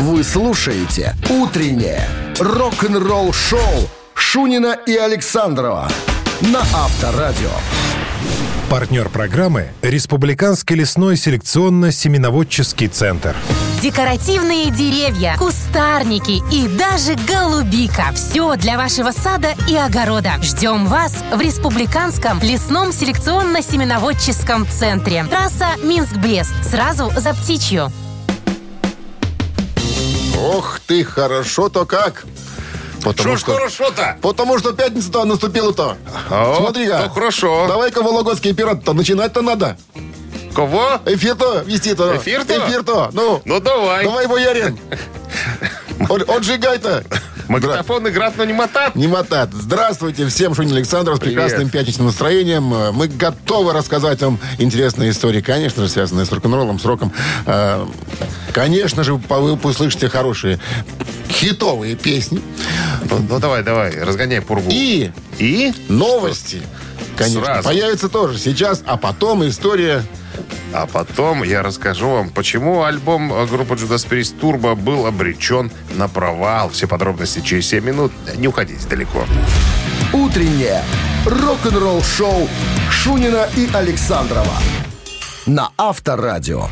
Вы слушаете «Утреннее рок-н-ролл-шоу» Шунина и Александрова на Авторадио. Партнер программы – Республиканский лесной селекционно-семеноводческий центр. Декоративные деревья, кустарники и даже голубика. Все для вашего сада и огорода. Ждем вас в Республиканском лесном селекционно-семеноводческом центре. Трасса Минск-Брест. Сразу за птичью. Ох ты, хорошо-то как. Что ж хорошо-то? Потому что пятница-то наступила-то. Смотри-ка. ну хорошо. Давай-ка Вологодский пират-то начинать-то надо. Кого? Эфир-то вести-то. Эфир-то? Эфир-то. Ну, Ну давай. давай, боярин. От- Отжигай-то. Магнитофон играть, но не мотат. Не мотат. Здравствуйте всем, Шунин Александров, с Привет. прекрасным пятничным настроением. Мы готовы рассказать вам интересные истории, конечно же, связанные с рок-н-роллом, с роком. Э, Конечно же, вы услышите хорошие хитовые песни Ну, ну, давай, давай, разгоняй пургу. и И? новости. Конечно, Сразу. появятся тоже сейчас, а потом история А потом я расскажу вам, почему альбом э, группы Judas Priest Turbo был обречен на провал. Все подробности через 7 минут. Не уходите далеко. «Утреннее рок-н-ролл-шоу» Шунина и Александрова на Авторадио.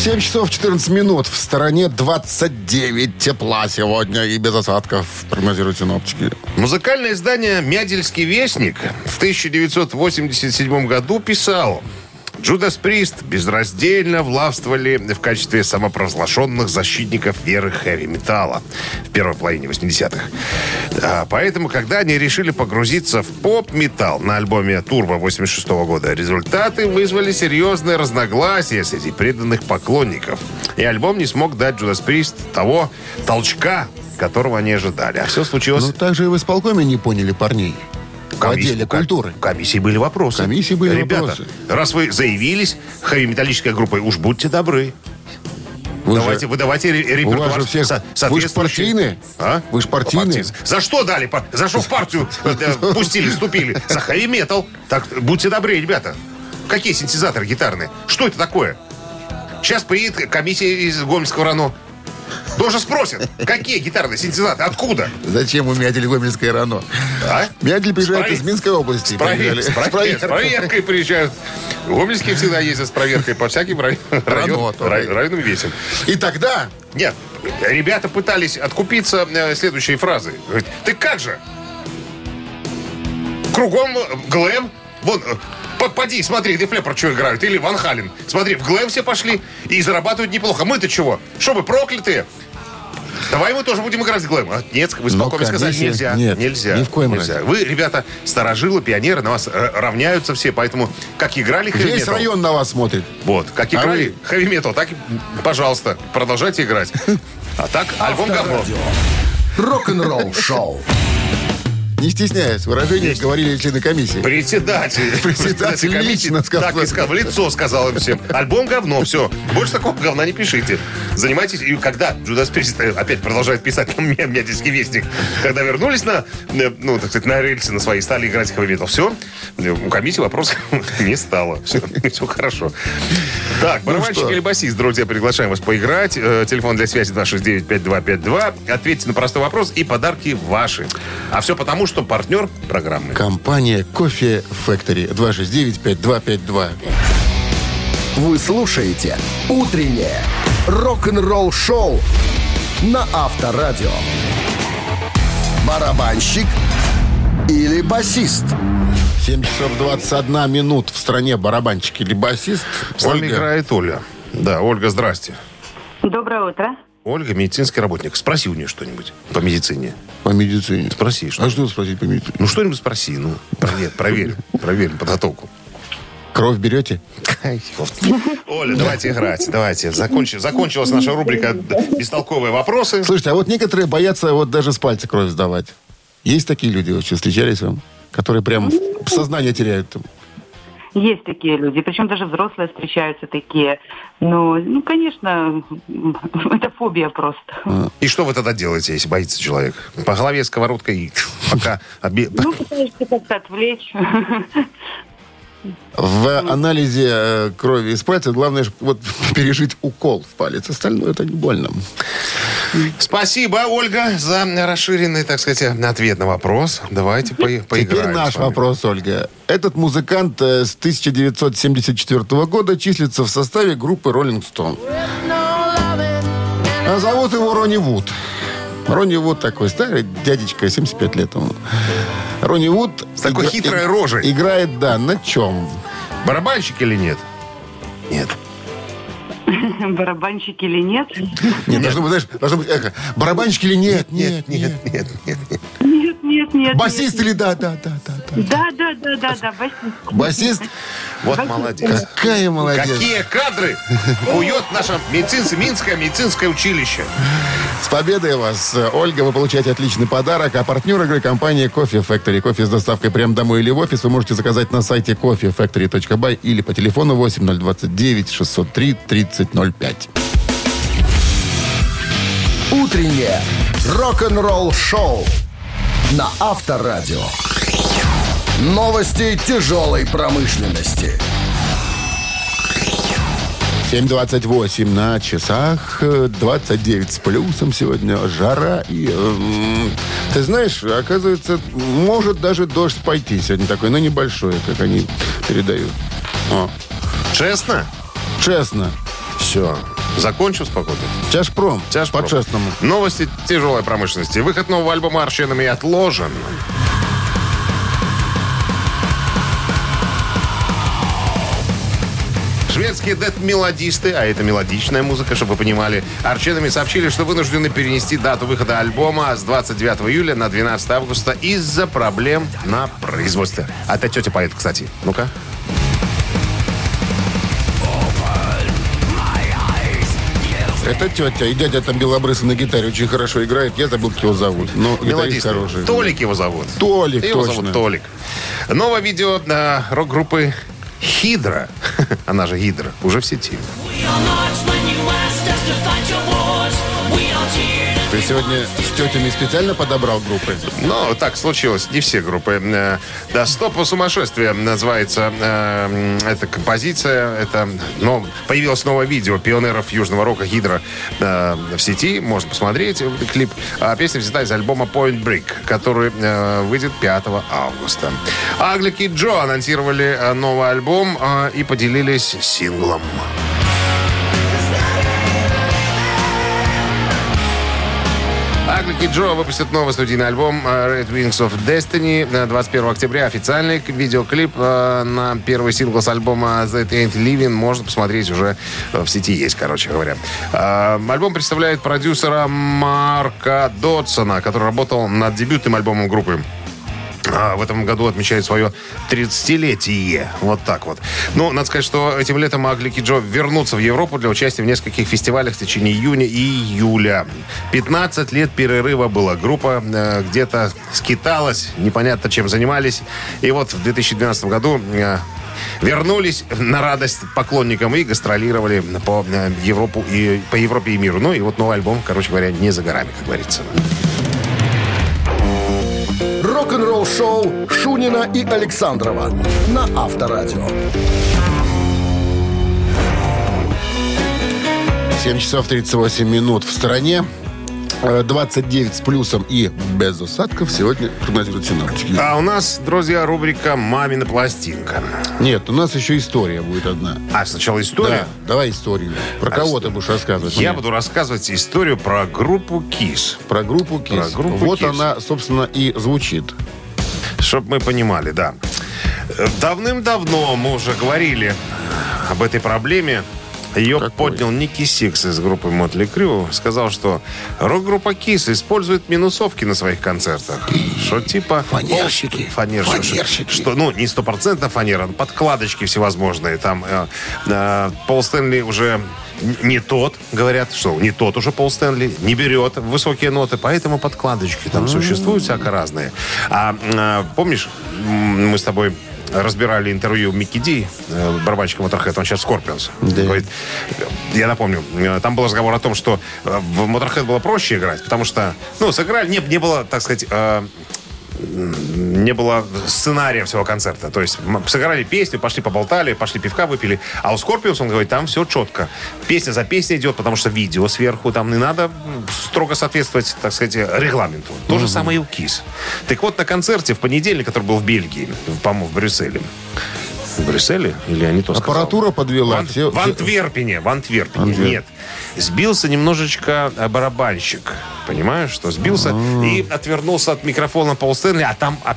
7 часов 14 минут. В стороне 29 тепла сегодня и без осадков, прогнозируют синоптики. Музыкальное издание «Мядельский вестник» в 1987 году писал Джудас Прист безраздельно властвовали в качестве самопровозглашенных защитников веры хэви-металла в первой половине 80-х. А, поэтому, когда они решили погрузиться в поп-металл на альбоме «Турбо» 86 года, результаты вызвали серьезные разногласия среди преданных поклонников. И альбом не смог дать Джудас Прист того толчка, которого они ожидали. А все случилось... Ну, так же и в исполкоме не поняли парней. В отделе культуры. Комиссии были вопросы. Комиссии были Ребята, вопросы. раз вы заявились хэви-металлической группой, уж будьте добры. Вы же- давайте, выдавайте ре- у репертуар. вас же всех- со- вы ж соответствующий. партийные? А? Вы ж партийные? За что дали? За что в партию э, пустили, вступили? За хэви-метал. Так, будьте добры, ребята. Какие синтезаторы гитарные? Что это такое? Сейчас приедет комиссия из Гомельского РАНО. Тоже спросят, какие гитарные синтезаторы, откуда? Зачем у Мядель Гомельское рано? А? Мядель приезжает С провер- из Минской области. С, провер- приезжали. с провер- с проверкой. проверкой приезжают. Гомельские всегда ездят с проверкой по всяким рай- район- рай- район. районам весим. И тогда Нет, ребята пытались откупиться э, следующей фразой. Ты как же? Кругом э, глэм. Вон, э, поди, смотри, Дефлепор что играют. Или Ван Хален. Смотри, в глэм все пошли и зарабатывают неплохо. Мы-то чего? Что мы, проклятые? Давай мы тоже будем играть в глэм. А, нет, вы Но спокойно сказали, комиссия- нельзя. нет, нельзя. ни в коем нельзя. разе. Вы, ребята, старожилы, пионеры, на вас э, равняются все, поэтому как играли весь хэви-метал, район на вас смотрит. вот, как А играли хэви-метал, так, и, пожалуйста, продолжайте играть. А так, альбом говно. Авторадио. Рок-н-ролл-шоу. Не стесняясь выражений, говорили члены комиссии. Председатель. Председатель лично сказал. Так и сказал, в лицо сказал им всем. Альбом говно, все. Больше такого говна не пишите. Занимайтесь. И когда Джудас Прист э, опять продолжает писать на меня, меня диске вестник, когда вернулись на, э, ну, так сказать, на рельсы на свои, стали играть хэви метал. Все. У комиссии вопросов не стало. Все, все хорошо. Так, барабанщик что? или басист, друзья, приглашаем вас поиграть. Э, Телефон для связи 269-5252. Ответьте на простой вопрос, и подарки ваши. А все потому, что партнер программы. Компания Кофе Factory 269-5252. Вы слушаете «Утреннее рок-н-ролл-шоу» на Авторадио. Барабанщик или басист? 7 часов 21 минут в стране барабанщик или басист. С нами Ольга. играет Оля. Да, Ольга, здрасте. Доброе утро. Ольга, медицинский работник. Спроси у нее что-нибудь по медицине. По медицине. Спроси, что. А что спросить по медицине? Ну, что-нибудь спроси, ну, проверь, проверь, проверь подготовку. Кровь берете? Оля, давайте играть, давайте. Закончи- закончилась наша рубрика «Бестолковые вопросы». Слушайте, а вот некоторые боятся вот даже с пальца кровь сдавать. Есть такие люди вообще, встречались вам? Которые прям сознание теряют. Есть такие люди, причем даже взрослые встречаются такие. Ну, ну, конечно, это фобия просто. И что вы тогда делаете, если боится человек? По голове сковородкой пока... обе- Ну, пытаешься как-то отвлечь. В анализе э, крови из пальца главное вот пережить укол в палец. Остальное это не больно. Спасибо, Ольга, за расширенный, так сказать, ответ на вопрос. Давайте по поиграем. Теперь наш вопрос, Ольга. Этот музыкант э, с 1974 года числится в составе группы Rolling Stone. А зовут его Ронни Вуд. Ронни Вуд такой старый дядечка, 75 лет ему. Ронни Вуд... С такой игра- хитрой рожей. Играет, да, на чем? Барабанщик или нет? Нет. Барабанщик или нет? Нет, должно быть, знаешь, должно быть эхо. Барабанщик или нет? Нет, нет. нет, нет. Нет, нет, нет. Басист нет, или да, да, да, да, да. Да, да, да, да, да, басист. Басист? Вот молодец. Какая молодец. Какие кадры кует наше медицинское, Минское медицинское училище. С победой вас, Ольга. Вы получаете отличный подарок. А партнер игры компания Coffee Factory. Кофе с доставкой прямо домой или в офис вы можете заказать на сайте coffeefactory.by или по телефону 8029 603 3005. Утреннее рок-н-ролл-шоу на Авторадио. Новости тяжелой промышленности. 7.28 на часах, э, 29 с плюсом сегодня, жара и... эм, ты знаешь, оказывается, может даже дождь пойти сегодня такой, но небольшой, как они передают. О, Честно? честно. Все. Закончил спокойно. Тяжпром. Тяжпром. По-честному. Новости тяжелой промышленности. Выход нового альбома Арченами отложен. Шведские дед-мелодисты, а это мелодичная музыка, чтобы вы понимали, Арченами сообщили, что вынуждены перенести дату выхода альбома с 29 июля на 12 августа из-за проблем на производстве. А это тетя поет, кстати. Ну-ка. Это тетя. И дядя там белобрысый на гитаре очень хорошо играет. Я забыл, как его зовут. Но гитарист хороший. Толик его зовут. Толик, Его точно. зовут Толик. Новое видео э, рок-группы Хидра, она же Гидра, уже в сети. Ты сегодня с тетями специально подобрал группы? Но так случилось, не все группы. Э, Да, «Стоп по сумасшествию» называется э, эта композиция. Это, но появилось новое видео пионеров южного рока Гидра э, в сети. Можно посмотреть клип. А песня взята из альбома Point Break, который э, выйдет 5 августа. Аглики Джо анонсировали э, новый альбом э, и поделились синглом. Аглики Джо выпустят новый студийный альбом э, Red Wings of Destiny э, 21 октября. Официальный видеоклип э, на первый сингл с альбома That Ain't Living можно посмотреть уже э, в сети есть, короче говоря. Альбом представляет продюсера Марка Додсона, который работал над дебютным альбомом группы. А, в этом году отмечает свое 30-летие. Вот так вот. Ну, надо сказать, что этим летом Аглики Джо вернутся в Европу для участия в нескольких фестивалях в течение июня и июля. 15 лет перерыва была. Группа э, где-то скиталась, непонятно чем занимались. И вот в 2012 году э, вернулись на радость поклонникам и гастролировали по э, Европу и по Европе и миру. Ну и вот новый альбом, короче говоря, не за горами, как говорится. Рок-н-ролл-шоу Шунина и Александрова на Авторадио. 7 часов 38 минут в стране. Э, 29 с плюсом и без осадков сегодня прогнозируют синоптики. А у нас, друзья, рубрика «Мамина пластинка». Нет, у нас еще история будет одна. А, сначала история? Да, давай историю. Про А кого что? ты будешь рассказывать? Я мне? буду рассказывать историю про группу Kiss. Про группу Kiss. Про группу вот «Kiss». она, собственно, и звучит. Чтобы мы понимали, да. Э, Давным-давно мы уже говорили об этой проблеме. Ее Какой? поднял Никки Сикс из группы Mötley Crüe. Сказал, что рок-группа Кис использует минусовки на своих концертах. Что типа... Фанерщики. пол- Фанерщики. Фанерщики. Что, ну, не стопроцентно фанера, но подкладочки всевозможные. Там э, э, Пол Стэнли уже не тот, говорят, что не тот уже Пол Стэнли, не берет высокие ноты, поэтому подкладочки там существуют всяко разные. А э, помнишь, мы с тобой разбирали интервью Микки Ди, э, барабанщика Motorhead, он сейчас Scorpions. Да. Говорит, я напомню, э, там был разговор о том, что э, в Motorhead было проще играть, потому что, ну, сыграли, не, не было, так сказать, не было сценария всего концерта. То есть сыграли песню, пошли поболтали, пошли пивка выпили. А у Скорпиус, он говорит, там все четко. Песня за песней идет, потому что видео сверху, там не надо строго соответствовать, так сказать, регламенту. То же самое и у КИС. Так вот, на концерте в понедельник, который был в Бельгии, по-моему, в Брюсселе. В Брюсселе? Или они то сказал? Аппаратура подвела. В, Ан- Все- в Антверпене, в Антверпене, Антверп. нет. Сбился немножечко э, барабанщик. Понимаешь, что сбился и отвернулся от микрофона Пол Стэнли, а там а,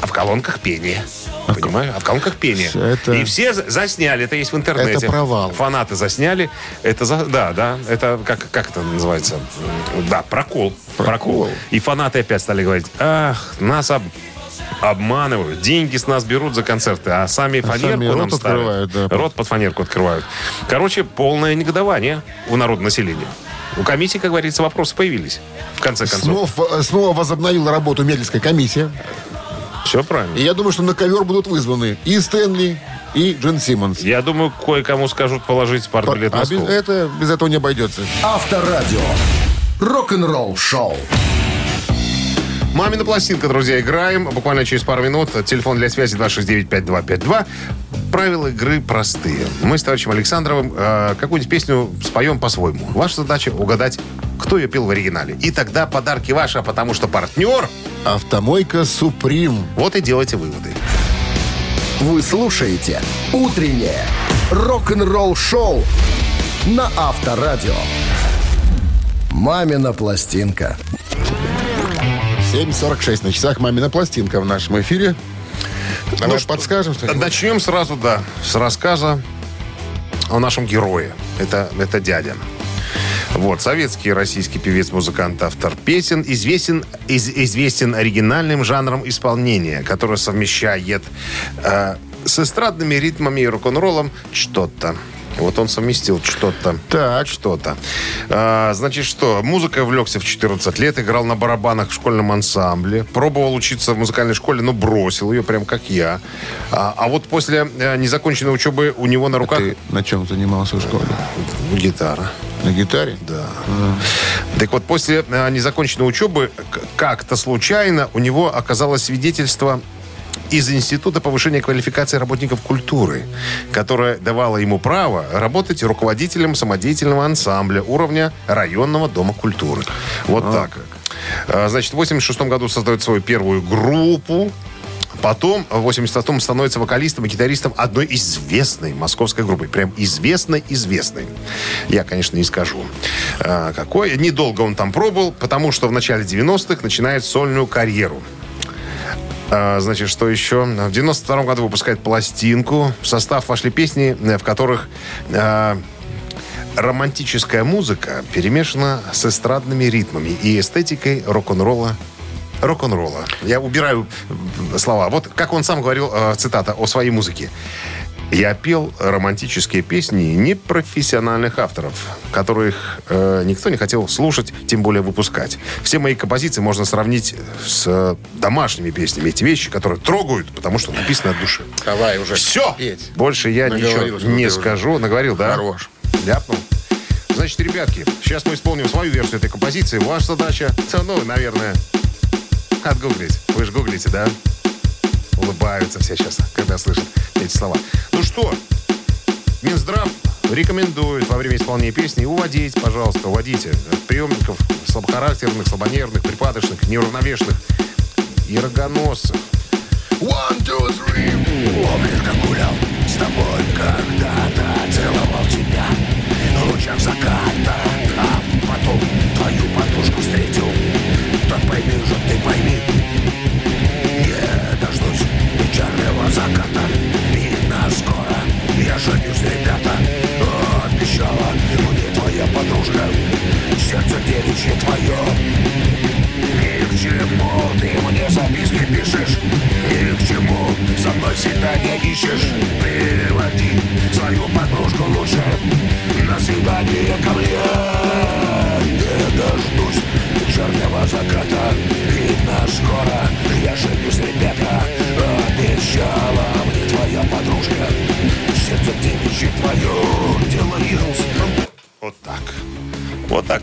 а в колонках пение. Понимаешь? А в колонках пение. Это- И все за- засняли, это есть в интернете. Это провал. Фанаты засняли. Это за, да, да, это как, как это называется? Да, прокол. Прокол. И фанаты опять стали говорить, ах, нас об- обманывают, деньги с нас берут за концерты, а сами фанерку сами нам рот ставят. открывают, да. Рот под фанерку открывают. Короче, полное негодование у народного населения. У комиссии, как говорится, вопросы появились. В конце концов. Снова, снова возобновила работу медицинская комиссия. Все правильно. И я думаю, что на ковер будут вызваны и Стэнли, и Джин Симмонс. Я думаю, кое-кому скажут положить партбилет А на без, стол. это, без этого не обойдется. Авторадио. Рок-н-ролл шоу. Мамина пластинка, друзья, играем. Буквально через пару минут. Телефон для связи 269-5252. Правила игры простые. Мы с товарищем Александровым э, какую-нибудь песню споем по-своему. Ваша задача угадать, кто ее пел в оригинале. И тогда подарки ваши, а потому что партнер, Автомойка Суприм. вот и делайте выводы. Вы слушаете «Утреннее рок-н-ролл шоу» на Авторадио. «Мамина пластинка». 7.46 на часах «Мамина пластинка» в нашем эфире. Давай Ну подскажем, что Начнем сразу, да, с рассказа о нашем герое. Это, это дядя. Вот, советский российский певец, музыкант, автор песен, известен, из- известен оригинальным жанром исполнения, который совмещает э, с эстрадными ритмами и рок-н-роллом что-то. Вот он совместил что-то. Так. Что-то. А, значит, что? Музыкой увлекся в 14 лет, играл на барабанах в школьном ансамбле, пробовал учиться в музыкальной школе, но бросил ее, прям как я. А, а вот после э, незаконченной учебы у него на руках ты на чем занимался в школе? гитара. На гитаре? Да. Так вот, после э, незаконченной учебы как-то случайно у него оказалось свидетельство из Института повышения квалификации работников культуры, которое давало ему право работать руководителем самодеятельного ансамбля уровня районного дома культуры. Вот так. А, Значит, в 86 году создает свою первую группу. Потом в 88-м становится вокалистом и гитаристом одной известной московской группы. Прям известной-известной. Я, конечно, не скажу, а, какой. Недолго он там пробовал, потому что в начале 90-х начинает сольную карьеру. А, Значит, что еще? В 92 году выпускает пластинку. В состав вошли песни, э, в которых а, романтическая музыка перемешана с эстрадными ритмами и эстетикой рок-н-ролла рок-н-ролла. Я убираю слова. Вот как он сам говорил, э, цитата, о своей музыке. Я пел романтические песни непрофессиональных авторов, которых э, никто не хотел слушать, тем более выпускать. Все мои композиции можно сравнить с э, домашними песнями. Эти вещи, которые трогают, потому что написано от души. Давай уже. Все! Петь. Больше я ничего не уже. скажу. Наговорил, да? Хорош. Ляпнул. Значит, ребятки, сейчас мы исполним свою версию этой композиции. Ваша задача, ну, наверное, отгуглить. Вы же гуглите, да? Улыбаются все сейчас, когда слышат эти слова. Ну что, Минздрав рекомендует во время исполнения песни уводить, пожалуйста, уводите от приемников слабохарактерных, слабонервных, припадочных, неуравновешенных и рогоносцев. One, two, three. Помнишь, как гулял с тобой когда-то Целовал тебя в лучах заката А потом твою подушку встретил Так пойми же, ты пойми подружка Сердце девичье твое. Ни к чему ты мне записки пишешь? Ни к чему со мной свидания ищешь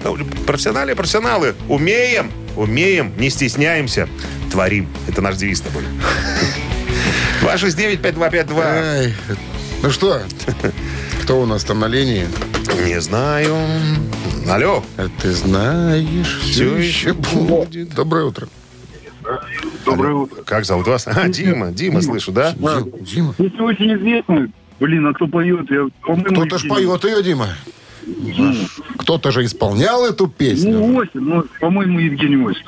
так. Ну, Профессионалы, профессионалы. Умеем, умеем, не стесняемся. творим. Это наш девиз с тобой. 269-5252. Ай, ну что, кто у нас там на линии? Не знаю. Алло. А ты знаешь, все Всё еще будет. Доброе утро. Доброе утро. Как зовут вас? А, Дима. Дима, слышу, да? Дим- Дима. Если очень известный, блин, а кто поет? Я, Кто-то ж поет ее, Дима. Кто-то же исполнял эту песню. Ну, Осин, ну, по-моему, Евгений Осин.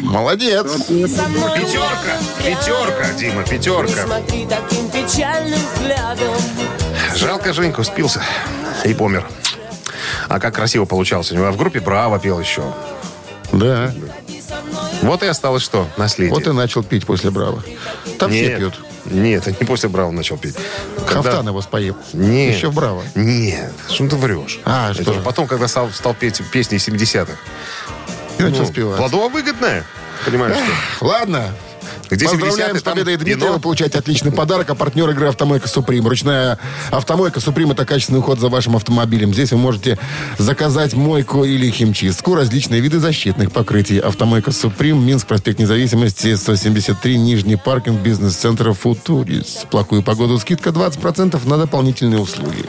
Молодец. Пятерка. Пятерка, Дима, пятерка. Смотри таким печальным взглядом. Жалко, Женьку спился и помер. А как красиво получалось у него. А в группе Браво пел еще. Да. Вот и осталось что? Наследие. Вот и начал пить после Браво. Там все Нет. пьют. Нет, это не после Браво начал пить. Когда- Хафтан его споил. Нет. Еще в Браво. Нет, что ты врешь? А, Это что? уже потом, когда стал, стал петь песни 70-х. И начал Ну, спевать. Плодово выгодная. Понимаешь, что? Ладно. Где Поздравляем 70-е, с там победой Дмитрия. Вы получаете отличный подарок. А партнер игры «Автомойка Суприм». Ручная «Автомойка Суприм» — это качественный уход за вашим автомобилем. Здесь вы можете заказать мойку или химчистку, различные виды защитных покрытий. «Автомойка Суприм», Минск, проспект Независимости, 173, Нижний паркинг бизнес-центра «Футурис». Плохую погоду скидка 20% на дополнительные услуги.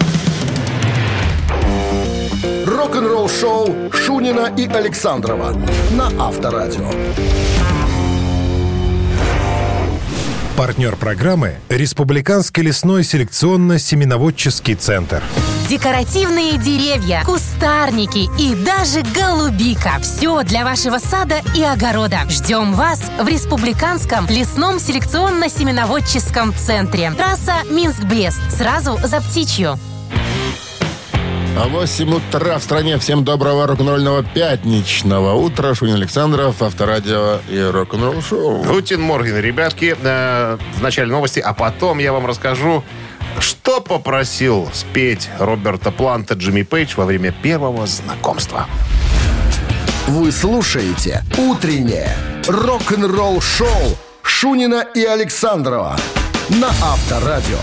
Рок-н-ролл шоу Шунина и Александрова на Авторадио. Партнер программы – Республиканский лесной селекционно-семеноводческий центр. Декоративные деревья, кустарники и даже голубика. Все для вашего сада и огорода. Ждем вас в Республиканском лесном селекционно-семеноводческом центре. Трасса Минск-Брест. Сразу за птичью. А 8 утра в стране. Всем доброго рок-н-ролльного пятничного утра. Шунин Александров, Авторадио и рок-н-ролл шоу. Гутин Морген, ребятки. Э, в начале новости, а потом я вам расскажу, что попросил спеть Роберта Планта Джимми Пейдж во время первого знакомства. Вы слушаете «Утреннее рок-н-ролл-шоу» Шунина и Александрова на Авторадио.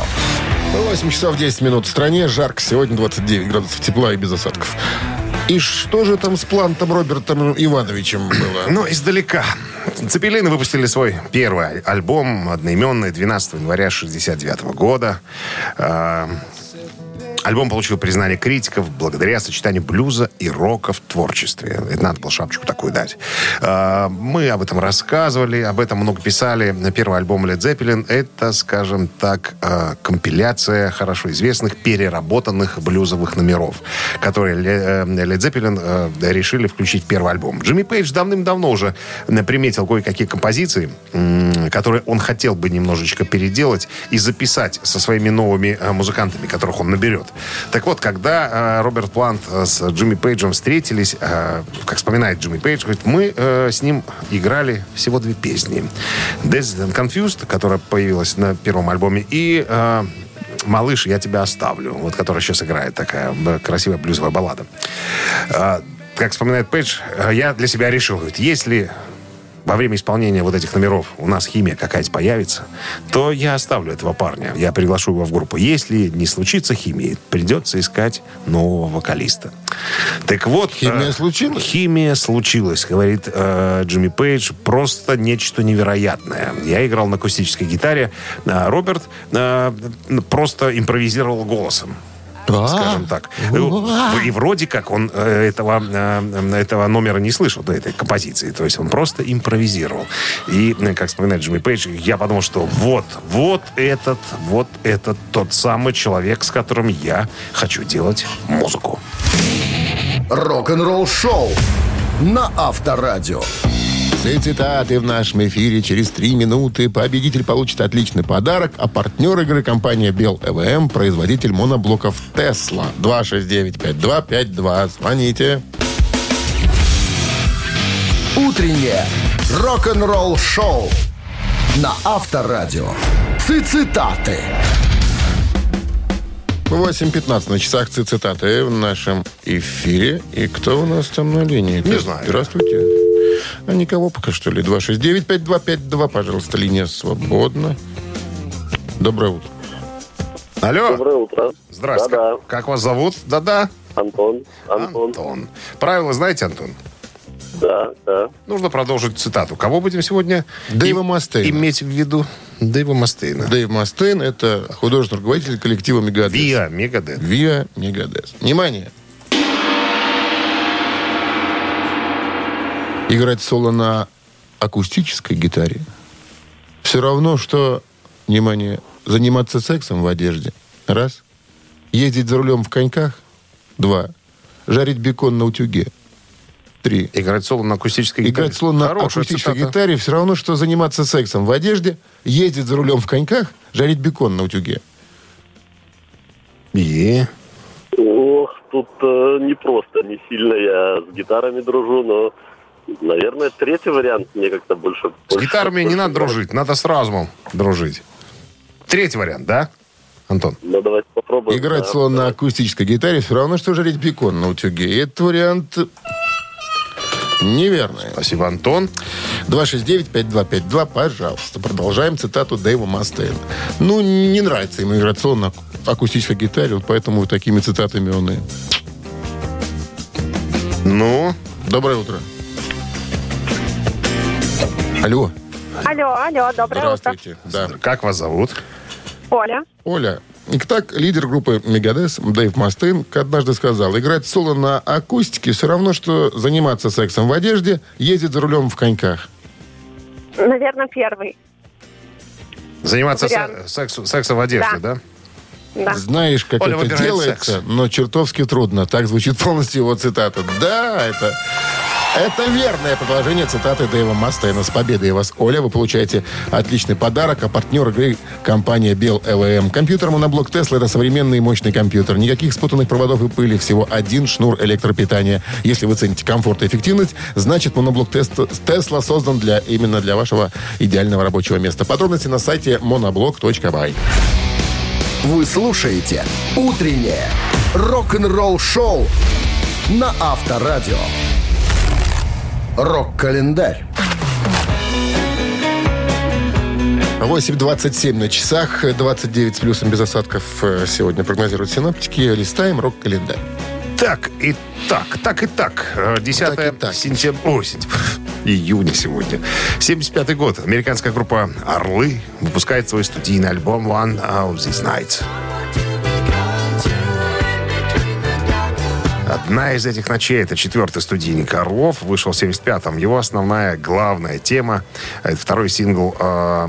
8 часов 10 минут в стране. Жарко. Сегодня 29 градусов тепла и без осадков. И что же там с плантом Робертом Ивановичем было? Ну, издалека. Цепелины выпустили свой первый альбом, одноименный, 12 января 69 года. Альбом получил признание критиков благодаря сочетанию блюза и рока в творчестве. Это надо было шапочку такую дать. А, Мы об этом рассказывали, об этом много писали. Первый альбом Led Zeppelin — это, скажем так, а, компиляция хорошо известных, переработанных блюзовых номеров, которые э, Led Zeppelin э, решили включить в первый альбом. Джимми Пейдж давным-давно уже приметил кое-какие композиции, которые он хотел бы немножечко переделать и записать со своими новыми э, музыкантами, которых он наберет. Так вот, когда э, Роберт Плант э, с Джимми Пейджем встретились, э, как вспоминает Джимми Пейдж, говорит, мы э, с ним играли всего две песни. Dazed and Confused, которая появилась на первом альбоме, и э, «Малыш, я тебя оставлю», вот которая сейчас играет, такая э, красивая блюзовая баллада. Э, Как вспоминает Пейдж, э, я для себя решил, говорит, если во время исполнения вот этих номеров у нас химия какая-то появится, то я оставлю этого парня. Я приглашу его в группу. Если не случится химии, придется искать нового вокалиста. Так вот... Химия э, случилась? Химия случилась, говорит э, Джимми Пейдж. Просто нечто невероятное. Я играл на акустической гитаре. а Роберт э, просто импровизировал голосом скажем так. И вроде как он э, этого, э, этого номера не слышал, до этой композиции. То есть он просто импровизировал. И, э, как вспоминает Джимми Пейдж, я подумал, что вот, вот этот, вот этот тот самый человек, с которым я хочу делать музыку. Рок-н-ролл шоу на Авторадио. Все цитаты в нашем эфире через три минуты. Победитель получит отличный подарок, а партнер игры компания Бел ЭВМ, производитель моноблоков Тесла. 269-5252. Звоните. Утреннее рок-н-ролл шоу на Авторадио. Цитаты. 8.15 на часах ци- цитаты в нашем эфире. И кто у нас там на линии? Не знаю. Здравствуйте. А никого пока что ли? 269-5252. Пожалуйста, линия свободна. Доброе утро. Алло. Доброе утро. Здравствуйте. Да-да. Как вас зовут? Да-да. Антон. Антон. Антон. Правила знаете, Антон? Да, да. Нужно продолжить цитату. Кого будем сегодня Дэйва Мастейна. иметь в виду? Дэйва Мастейна. Дэйв Мастейн – это художественный руководитель коллектива «Мегадес». Виа Мегадет. Виа Мегадес. Внимание. Играть соло на акустической гитаре все равно, что, внимание, заниматься сексом в одежде. Раз. Ездить за рулем в коньках. Два. Жарить бекон на утюге. Три. Играть соло на акустической гитаре. Играть соло на Хорошая акустической цитата. гитаре все равно, что заниматься сексом в одежде, ездить за рулем в коньках, жарить бекон на утюге. И... Ох, тут э, не просто, не сильно я с гитарами дружу, но, наверное, третий вариант мне как-то больше... С гитарами не надо дружить, надо с разумом дружить. Третий вариант, да, Антон? Ну, давайте попробуем. Играть Да, соло на да. акустической гитаре все равно, что жарить бекон на утюге. И этот вариант неверный. Спасибо, Антон. 269-5252, пожалуйста. Продолжаем цитату Дэйва Мастейна. Ну, не нравится ему играть соло на акустической гитаре, вот поэтому такими цитатами он и... Ну, Доброе утро. Алло. Алло, алло, доброе утро. Здравствуйте. Да. как вас зовут? Оля. Оля, Итак, лидер группы Мегадес Дэйв Мастейн однажды сказал, играть соло на акустике все равно, что заниматься сексом в одежде, ездить за рулем в коньках. Наверное, первый. Заниматься Вариант. се- сексу- сексом в одежде, да? Да. Знаешь, как Оля это делается, секс. но чертовски трудно. Так звучит полностью его цитата. Да, это... Это верное продолжение цитаты Дэйва Мастейна. С победой вас, Оля. Вы получаете отличный подарок. А партнер игры компания Bell LM. Компьютер моноблок Tesla это современный и мощный компьютер. Никаких спутанных проводов и пыли. Всего один шнур электропитания. Если вы цените комфорт и эффективность, значит моноблок Tesla создан для, именно для вашего идеального рабочего места. Подробности на сайте monoblock.by. Вы слушаете «Утреннее рок-н-ролл-шоу» на Авторадио. Рок-календарь. 8.27 на часах, 29 с плюсом без осадков э, сегодня прогнозируют синоптики. Листаем рок-календарь. Так и так, так и так. Э, 10 Так и так. сентября, о, сентября, июня сегодня. 75 год. Американская группа «Орлы» выпускает свой студийный альбом «One of These Nights». Одна из этих ночей, это четвертый студийник «Орлов», вышел в 75-м. Его основная, главная тема, это второй сингл, э,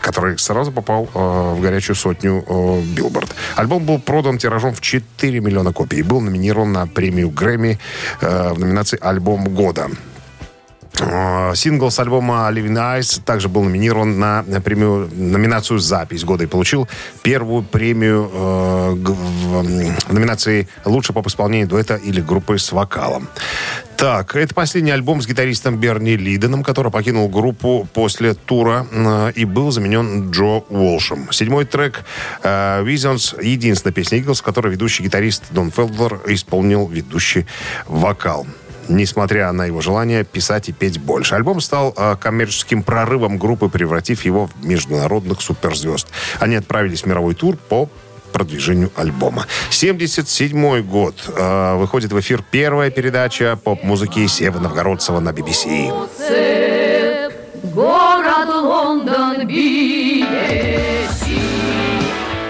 который сразу попал э, в горячую сотню э, Билборд. Альбом был продан тиражом в 4 миллиона копий и был номинирован на премию Грэмми э, в номинации «Альбом года». Э, Сингл с альбома Lyin' Eyes также был номинирован на премию, номинацию «Запись года» и получил первую премию э, в номинации «Лучший поп-исполнение дуэта или группы с вокалом». Так, это последний альбом с гитаристом Берни Лиденом, который покинул группу после тура э, и был заменен Джо Уолшем. Седьмой трек э, Visions, единственная песня Иглс, в которой ведущий гитарист Дон Фелдер исполнил ведущий вокал несмотря на его желание писать и петь больше. Альбом стал э, коммерческим прорывом группы, превратив его в международных суперзвезд. Они отправились в мировой тур по продвижению альбома. 77 год. Э, выходит в эфир первая передача поп-музыки Сева Новгородцева на BBC. Город Лондон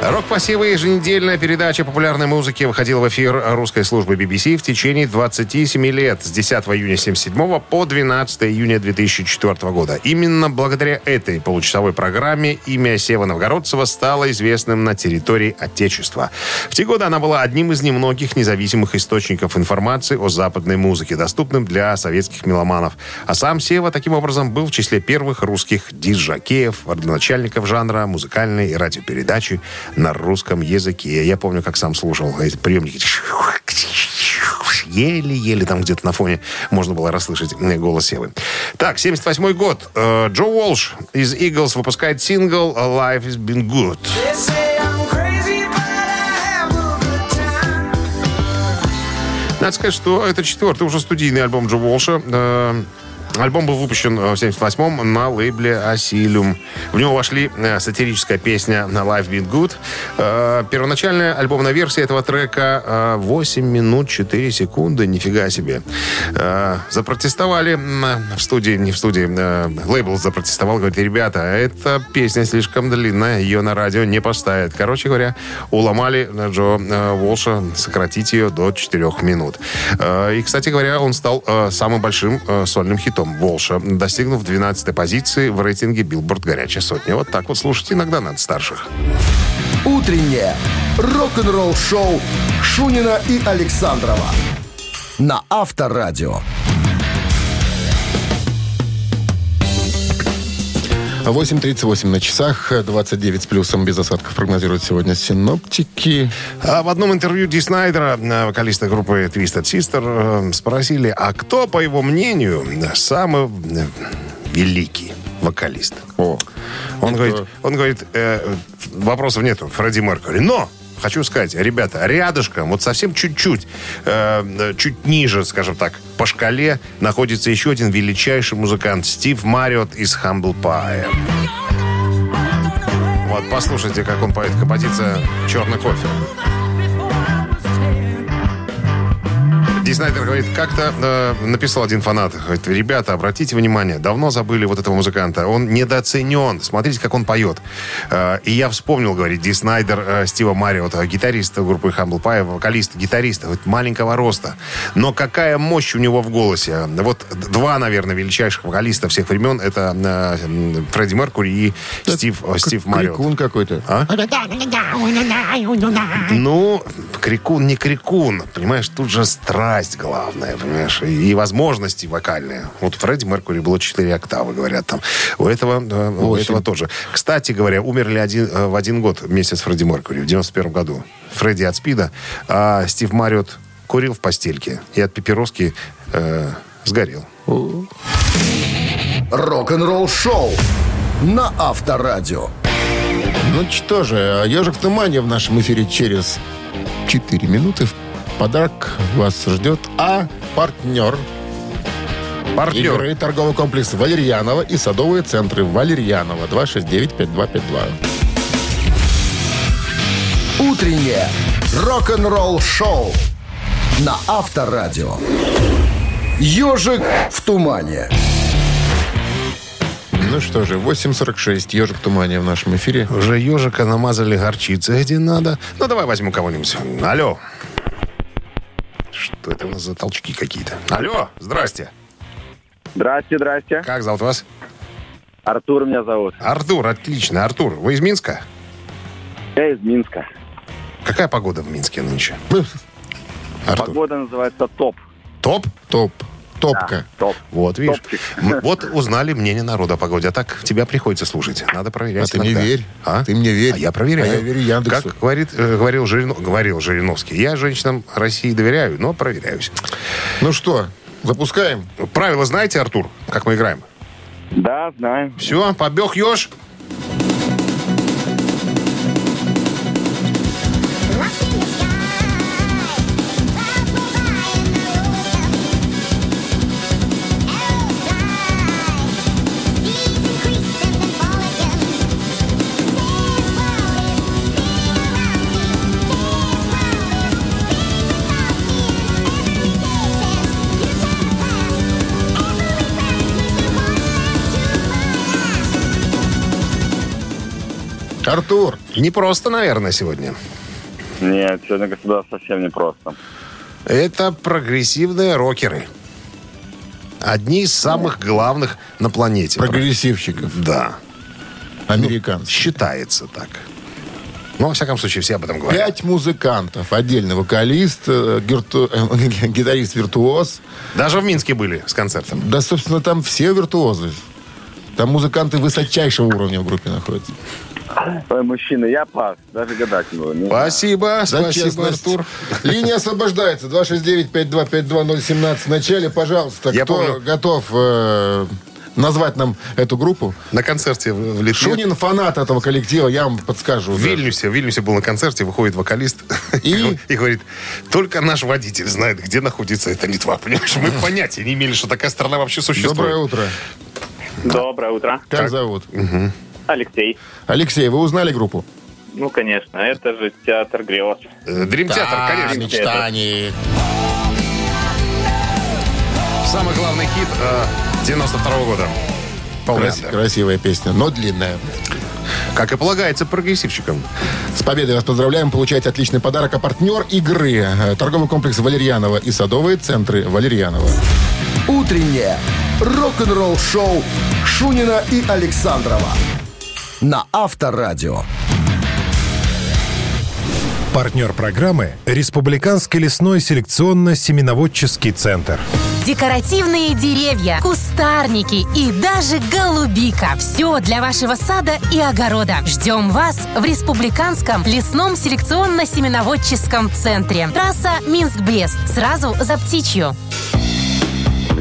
Рок-пассивы еженедельная передача популярной музыки выходила в эфир русской службы BBC в течение 27 лет с 10 июня 1977 по 12 июня 2004 года. Именно благодаря этой получасовой программе имя Сева Новгородцева стало известным на территории Отечества. В те годы она была одним из немногих независимых источников информации о западной музыке, доступным для советских меломанов. А сам Сева таким образом был в числе первых русских диджакеев, родоначальников жанра музыкальной и радиопередачи на русском языке. Я помню, как сам слушал эти приемники. Еле-еле там где-то на фоне можно было расслышать э, голос Севы. Так, 78 год. Э, Джо Уолш из Eagles выпускает сингл «Life has been good». Надо сказать, что это четвертый уже студийный альбом Джо Уолша. Альбом был выпущен э, в 78-м на лейбле Asylum. В него вошли э, сатирическая песня «Life Been Good». Э, Первоначальная альбомная версия этого трека э, 8 минут 4 секунды. Нифига себе. Запротестовали в студии, не в студии, лейбл запротестовал, говорит, ребята, эта песня слишком длинная, ее на радио не поставят. Короче говоря, уломали Джо Волша сократить ее до 4 минут. И, кстати говоря, он стал самым большим сольным хитом Волша, достигнув 12 позиции в рейтинге Билборд «Горячая сотня». Вот так вот слушать иногда надо старших. Утреннее рок-н-ролл-шоу Шунина и Александрова на Авторадио. 8.38 на часах, 29 с плюсом без осадков прогнозируют сегодня синоптики. А в одном интервью Ди Снайдера, э, вокалиста группы Twisted Sister, э, спросили, а кто, по его мнению, самый э, великий вокалист? О, Он говорит, он говорит э, вопросов нету, Фредди Меркьюри. Но Хочу сказать, ребята, рядышком, вот совсем чуть-чуть, э, чуть ниже, скажем так, по шкале находится еще один величайший музыкант Стив Мариот из Humble Pie. Вот, послушайте, как он поет композиция «Черный кофе». Ди Снайдер говорит, как-то э, написал один фанат, говорит, ребята, обратите внимание, давно забыли вот этого музыканта, он недооценен, смотрите, как он поет. Э, и я вспомнил, говорит Ди Снайдер, э, Стива Мариота, гитариста группы Humble Pie, вокалиста, гитариста, говорит, маленького роста. Но какая мощь у него в голосе. Вот два, наверное, величайших вокалиста всех времен, это э, Фредди Меркури и Стив, э, Стив Мариот. Крикун какой-то. А? Ну, крикун не крикун, понимаешь, тут же страсть главная, понимаешь, и, и возможности вокальные. Вот у Фредди Меркури было 4 октавы, говорят там. У этого, э, у этого тоже. Кстати говоря, умерли один, э, в один год вместе с Фредди Меркури, в 91 году. Фредди от СПИДа, а Стив Мариот курил в постельке и от папироски э, сгорел. Рок-н-ролл-шоу на Авторадио. Ну что же, ежик в тумане в нашем эфире через 4 минуты. В подарок вас ждет А партнер. Партнер. Игры торговый комплекс Валерьянова и садовые центры Валерьянова 269-5252. Утреннее рок-н-ролл-шоу на Авторадио. Ежик в тумане. Ну что же, 8.46. Ежик в тумане в нашем эфире. Уже ежика намазали горчицей, где надо. Ну, давай возьму кого-нибудь. Алло. Что это у нас за толчки какие-то? Алло, здрасте. Здрасте, здрасте. Как зовут вас? Артур меня зовут. Артур, отлично. Артур, вы из Минска? Я из Минска. Какая погода в Минске нынче? Артур. Погода называется ТОП. Топ? Топ. Топка. Да, топ. Вот, видишь. Топчик. Вот узнали мнение народа о погоде. А так тебя приходится слушать. Надо проверять А ты мне иногда. верь. А? Ты мне верь. А я проверяю. А я верю Яндексу. Как говорит, э, говорил, Жирино- говорил Жириновский. Я женщинам России доверяю, но проверяюсь. Ну что, запускаем? Правила знаете, Артур, как мы играем? Да, знаем. Все, побег еж. Артур. Не просто, наверное, сегодня. Нет, сегодня государство совсем непросто. Это прогрессивные рокеры. Одни из самых главных на планете. Прогрессивщиков. Да. Американцев. Считается так. Ну, во всяком случае, все об этом говорят. Пять музыкантов. Отдельный вокалист, э, гирту- э, гитарист-виртуоз. Даже в Минске были с концертом. Да, собственно, там все виртуозы. Там музыканты высочайшего уровня в группе находятся. Ой, мужчина, я пас. Даже гадать не буду. Не. Спасибо, За спасибо, честность. Артур. Линия освобождается. 269-5252017. В начале, пожалуйста, Я кто помню. готов э, назвать нам эту группу? На концерте в Литве. Шунин фанат этого коллектива, я вам подскажу. В. Вильнюсе, в Вильнюсе был на концерте, выходит вокалист И? и говорит, только наш водитель знает, где находится эта Литва. Понимаешь, мы понятия не имели, что такая страна вообще существует. Доброе утро. Доброе утро. Как зовут? Алексей. Алексей, вы узнали группу? Ну, конечно, это же театр грез. Э, Дрим Театр, конечно. мечтаний. Самый главный хит э, 92 года. Крас- красивая песня, но длинная. Как и полагается прогрессивщикам. С победой вас поздравляем. Получаете отличный подарок. А партнер игры. э, Торговый комплекс Валерьянова и садовые центры Валерьянова. Утреннее рок-н-ролл-шоу Шунина и Александрова на Авторадио. Партнер программы – Республиканский лесной селекционно-семеноводческий центр. Декоративные деревья, кустарники и даже голубика. Все для вашего сада и огорода. Ждем вас в Республиканском лесном селекционно-семеноводческом центре. Трасса Минск-Брест. Сразу за птичью.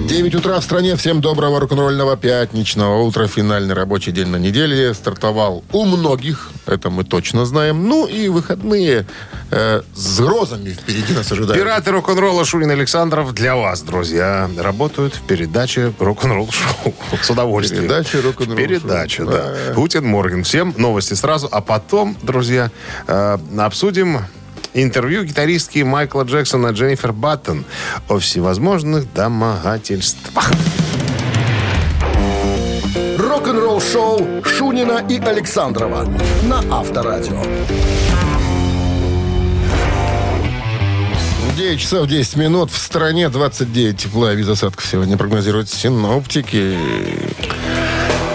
9 утра в стране. Всем доброго рок-н-ролльного пятничного утра. Финальный рабочий день на неделе стартовал у многих. Это мы точно знаем. Ну и выходные э, с грозами впереди нас ожидают. Пираты рок-н-ролла Шунин Александров для вас, друзья, работают в передаче рок-н-ролл шоу. С удовольствием. Передача рок-н-ролл Передача, да. Guten Morgen. Всем новости сразу, а потом, друзья, э, обсудим интервью гитаристки Майкла Джексона Дженнифер Баттен о всевозможных домогательствах. Рок-н-ролл-шоу Шунина и Александрова на Авторадио. 9 часов 10 минут. В стране 29 тепла и без осадков сегодня прогнозируют синоптики.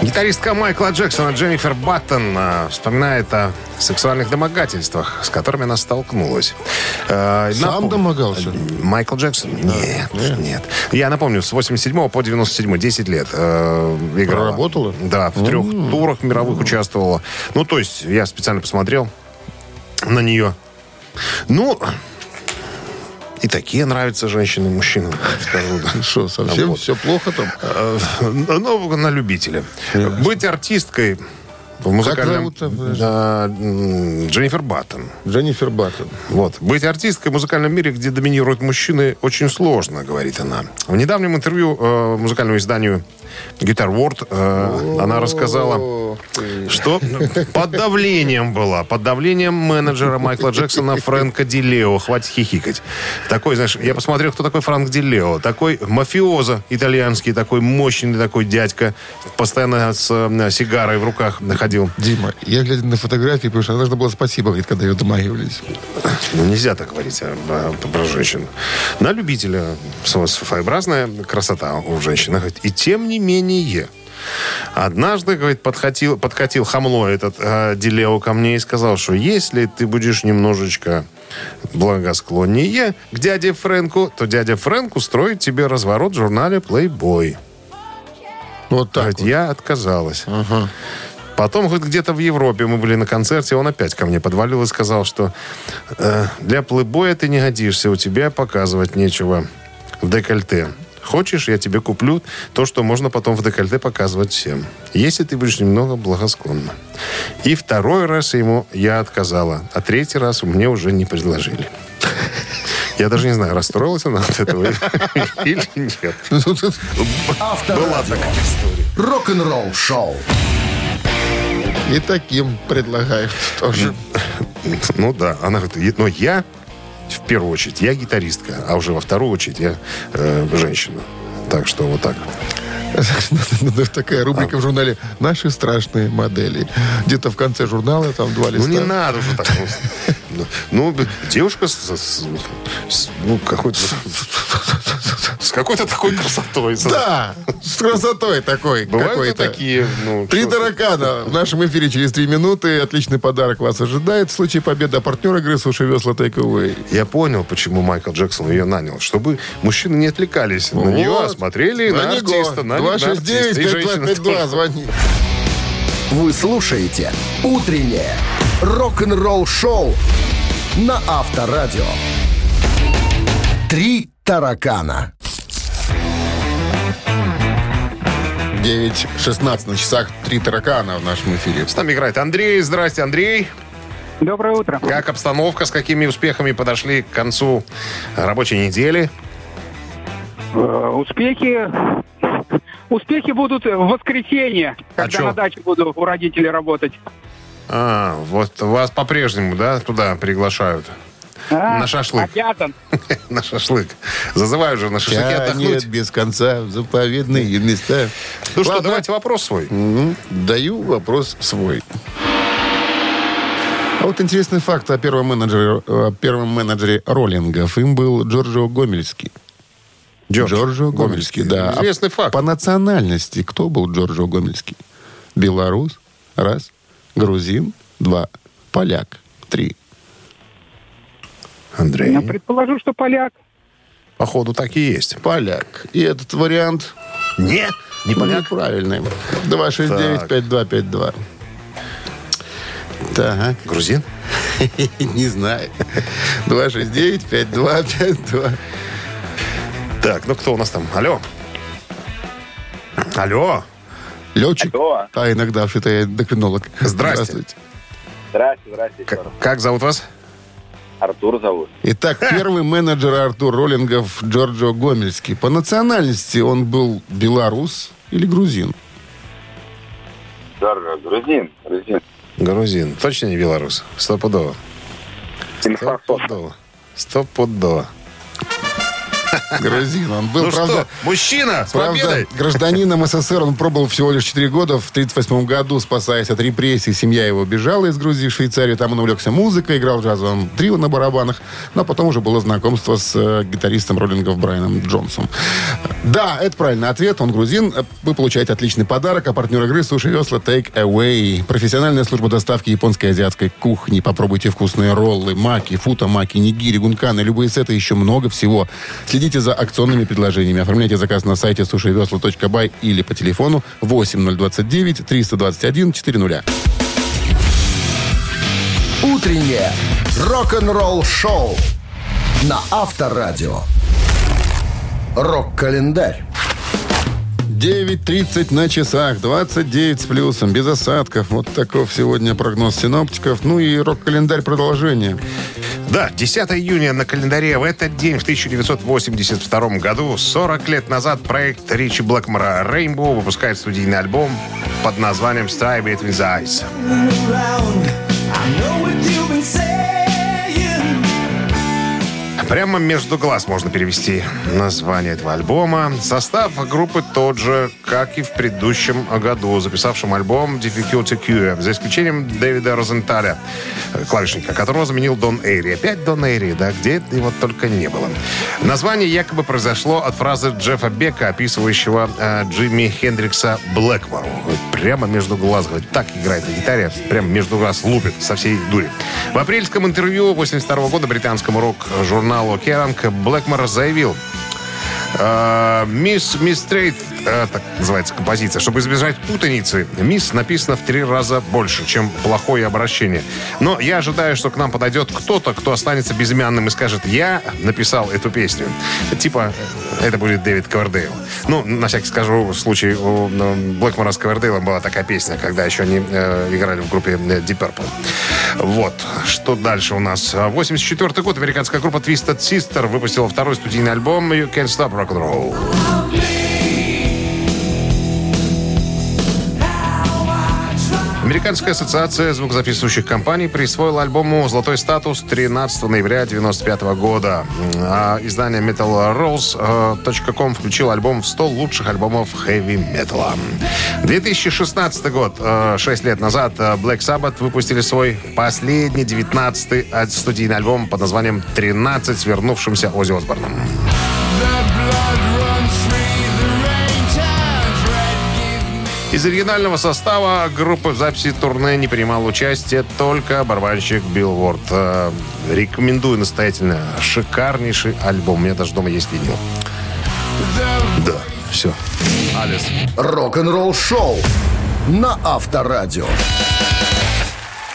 Гитаристка Майкла Джексона Дженнифер Баттон э, вспоминает о сексуальных домогательствах, с которыми она столкнулась. Э, Сам напом- домогался? Майкл Джексон? Нет, нет, Я напомню, с 87 по 97, 10 лет э, играла. Проработала? Да, в трех турах мировых участвовала. Ну, то есть, я специально посмотрел на нее. Ну, и такие нравятся женщины и да. Что, совсем Вот. все плохо там? Э, Ну, на любителя. Быть артисткой в музыкальном... зовут-то, подожди? Да, Дженнифер Баттон. Дженнифер Баттон. Вот. Быть артисткой в музыкальном мире, где доминируют мужчины, очень сложно, говорит она. В недавнем интервью э, музыкальному изданию Guitar World э, она рассказала, что под давлением была, под давлением менеджера Майкла Джексона Фрэнка Дилео. Хватит хихикать. Такой, знаешь, я посмотрел, кто такой Фрэнк Дилео. Такой мафиоза итальянский, такой мощный такой дядька. Постоянно с э, сигарой в руках находил. Дима, я глядя на фотографии, потому что она должна была спасибо говорить, когда ее домагивались. Ну, нельзя так говорить о- про женщин. На любителя с- своеобразная красота у женщины. Говорит, И тем не менее, однажды, говорит, подкатил, подкатил хамло этот э, Дилео ко мне и сказал, что если ты будешь немножечко благосклоннее к дяде Фрэнку, то дядя Фрэнк устроит тебе разворот в журнале Playboy. Вот так Говорит, вот. я отказалась. Ага. Потом хоть где-то в Европе мы были на концерте, он опять ко мне подвалил и сказал, что э, для плейбоя ты не годишься, у тебя показывать нечего в декольте. Хочешь, я тебе куплю то, что можно потом в декольте показывать всем. Если ты будешь немного благосклонна. И второй раз ему я отказала, а третий раз мне уже не предложили. Я даже не знаю, расстроилась она от этого или нет. Была такая история. И таким предлагают тоже. Ну да, она говорит, «И- но я в первую очередь, я гитаристка, а уже во вторую очередь я э, женщина. Так что вот так. Такая рубрика в журнале «Наши страшные модели». Где-то в конце журнала там два Ну листа. не надо уже так. Ну, Ну, девушка с, с- с- ну, какой-то, с какой-то такой красотой. Да, с красотой такой Бывают такие, ну, Три таракана в нашем эфире через три минуты. Отличный подарок вас ожидает. В случае победы а партнер игры «Суши Весла Take Away». Я понял, почему Майкл Джексон ее нанял. Чтобы мужчины не отвлекались на нее, а смотрели на. На, артиста. И женщины 269-5252, тоже. звони. Вы слушаете «Утреннее рок-н-ролл-шоу» на Авторадио. Три таракана. 9.16 на часах. Три таракана в нашем эфире. С нами играет Андрей. Здрасте, Андрей. Доброе утро. Как обстановка, с какими успехами подошли к концу рабочей недели? Э, Успехи... Успехи будут в воскресенье, когда чё? на даче буду у родителей работать. А, вот вас по-прежнему, да, туда приглашают? А, На шашлык. Обязан. На шашлык. Зазываю же на шашлыки отдохнуть. Тянет без конца в заповедные места. Ну что, Ладно. давайте вопрос свой. Мгм. Даю вопрос свой. А вот интересный факт о первом менеджере, о первом менеджере роллингов. Им был Джорджо Гомельский. Джорджо, Гомельский, да. А Известный факт. По национальности кто был Джорджо Гомельский? Белорус, раз. Грузин, два. Поляк, три. Андрей. Я предположу, что поляк. Походу, так и есть. Поляк. И этот вариант Нет, не поляк. неправильный. 269-5252. Так. Грузин? Не знаю. 269-5252. Так, ну кто у нас там? Алло. Алло. Летчик? Алло. А иногда вообще-то я эндокринолог. Здрасте, здрасте. еще Как, как зовут вас? Артур зовут. Итак, первый менеджер Артур Роллингов Джорджо Гомельский. По национальности он был белорус или грузин? Джорджо, грузин. Грузин. Грузин. Точно не белорус? Стопудово. Стопудово. Стопудово. Грузин. Он был, ну правда, что, мужчина, с Правда, победой! гражданином СССР он пробыл всего лишь 4 года. В 1938 году, спасаясь от репрессий, семья его бежала из Грузии в Швейцарию. Там он увлекся музыкой, играл в джазовом трио на барабанах. Но потом уже было знакомство с э, гитаристом роллингов Брайаном Джонсом. Да, это правильный ответ. Он грузин. Вы получаете отличный подарок. А партнер игры «Суши Весла Take Away». Профессиональная служба доставки японской и азиатской кухни. Попробуйте вкусные роллы, маки, фута, маки, нигири, гунканы, любые сеты, еще много всего. Следите за акционными предложениями. Оформляйте заказ на сайте сушивесла.бай или по телефону 8029 321 400. Утреннее рок-н-ролл-шоу на Авторадио. Рок-календарь. 9.30 на часах, 29 с плюсом, без осадков. Вот таков сегодня прогноз синоптиков. Ну и рок-календарь продолжение. Да, 10 июня на календаре в этот день, в 1982 году, 40 лет назад, проект Ричи Блэкмора Rainbow выпускает студийный альбом под названием Sky Between the Eyes. Прямо между глаз можно перевести название этого альбома. Состав группы тот же, как и в предыдущем году, записавшем альбом Difficulty Cure, за исключением Дэвида Розенталя, клавишника, которого заменил Дон Эйри. Опять Дон Эйри, да, где его только не было. Название якобы произошло от фразы Джеффа Бека, описывающего э, Джимми Хендрикса Блэкмору. Прямо между глаз, говорит, так играет на гитаре, прямо между глаз лупит со всей дури. В апрельском интервью 82 года британскому рок-журналу Керанг Блэкмор заявил, э, Мисс Мисс Стрейт, э, так называется композиция, чтобы избежать путаницы, Мисс написано в три раза больше, чем плохое обращение. Но я ожидаю, что к нам подойдет кто-то, кто останется безымянным и скажет, я написал эту песню. Типа, это будет Дэвид Ковердейл. Ну, на всякий скажу, случай у ну, Блэкмора с Ковердейлом была такая песня, когда еще они э, играли в группе э, Deep Purple. Вот. Что дальше у нас? 84 год. Американская группа Twisted Sister выпустила второй студийный альбом You Can't Stop Rock and Roll. Американская ассоциация звукозаписывающих компаний присвоила альбому золотой статус 13 ноября 1995 года. А издание metalrose.com включил альбом в 100 лучших альбомов хэви-металла. 2016 год. 6 лет назад э, Black Sabbath выпустили свой последний 19-й студийный альбом под названием «13 с вернувшимся Оззи Осборном». Из оригинального состава группы в записи турне не принимал участие только барабанщик Билл Уорд. Э, Рекомендую настоятельно. Шикарнейший альбом. У меня даже дома есть винил. Да, все. Алис. Рок-н-ролл-шоу на Авторадио.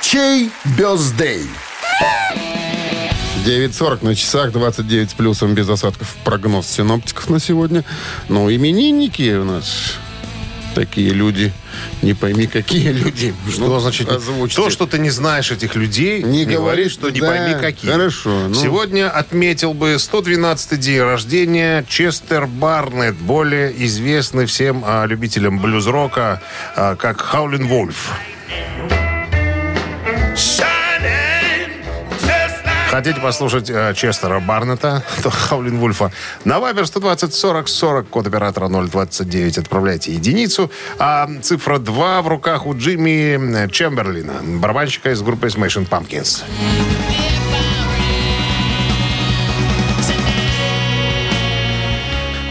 Чей бездей? 9.40 на часах, 29 с плюсом, без осадков. Прогноз синоптиков на сегодня. Ну, именинники у нас Такие люди. Не пойми, какие люди. Что Ну, значит? не- озвучьте. То, что ты не знаешь этих людей, Не не, говори, говори, что не да, пойми какие. хорошо, ну. Сегодня отметил бы 112-й день рождения Честер Барнетт, более известный всем а, любителям блюз-рока а, как Хаулин Вольф. Хотите послушать э, Честера Барнета, то Хаулин Вульфа. На Вайбер 120 40 40, код оператора 029. Отправляйте единицу. А цифра 2 в руках у Джимми Чемберлина, барабанщика из группы Smashing Pumpkins.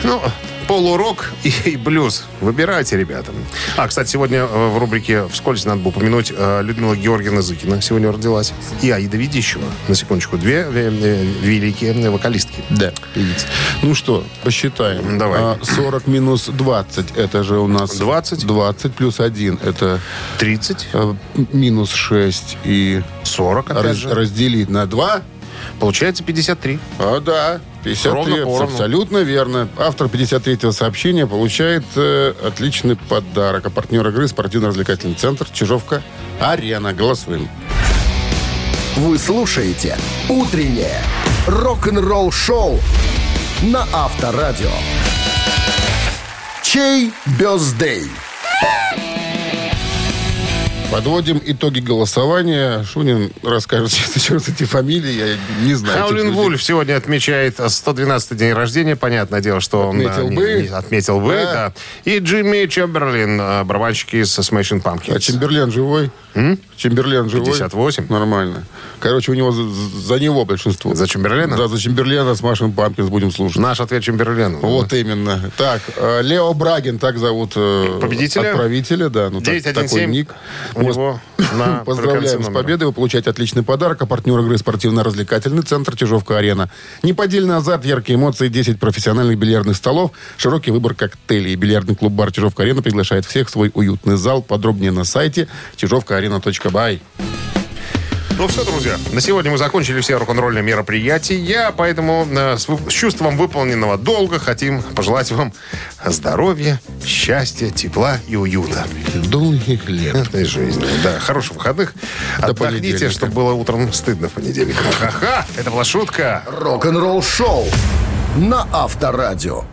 Ну, полурок и, и блюз. Выбирайте, ребята. А, кстати, сегодня э, в рубрике «Вскользь» надо было упомянуть э, Людмила Георгиевна Зыкина. Сегодня родилась. И Аида Ведищева. На секундочку. Две э, великие вокалистки. Да, певица. Ну что, посчитаем. Давай. А, 40 минус 20, это же у нас... 20? 20 плюс 1, это 30. э, минус 6 и 40, опять раз- же. разделить на 2. Получается 53. А, да, 53. Ровно поровну. Абсолютно верно. Автор 53-го сообщения получает э, отличный подарок. А партнер игры спортивно-развлекательный центр Чижовка-Арена. Голосуем. Вы слушаете «Утреннее рок-н-ролл-шоу» на Авторадио. Чей бездей? Подводим итоги голосования. Шунин расскажет еще раз эти фамилии. Я не знаю. Хаулин. Вульф сегодня отмечает 112-й день рождения. Понятное дело, что он Отметил да, не- бы. не отметил бы. Да. да. И Джимми Чемберлин, э, барабанщик из Smashing Pumpkins. А Чемберлен живой? Чемберлен живой? 58. Нормально. Короче, у него за, за него большинство. За Чемберлена? Да, за Чемберлена с Машин Пампкинс будем слушать. Наш ответ Чемберлену. Вот именно. Так, э, Лео Брагин, так зовут э, Победителя? отправителя, да. Ну, так- 917 такой ник. у него на Поздравляем с победой. Вы получаете отличный подарок. А партнер игры спортивно-развлекательный центр Чижовка-Арена. Неподдельный азарт, яркие эмоции, 10 профессиональных бильярдных столов, широкий выбор коктейлей. Бильярдный клуб-бар Чижовка-Арена приглашает всех в свой уютный зал. Подробнее на сайте чижовкаарена.бай. Ну все, друзья, на сегодня мы закончили все рок-н-ролльные мероприятия, поэтому э, с, с чувством выполненного долга хотим пожелать вам здоровья, счастья, тепла и уюта. Долгих лет. Этой жизни. Да, хороших выходных. Отдохните, понедельника. чтобы было утром стыдно в понедельник. Ха-ха, это была шутка. Рок-н-ролл-шоу на Авторадио.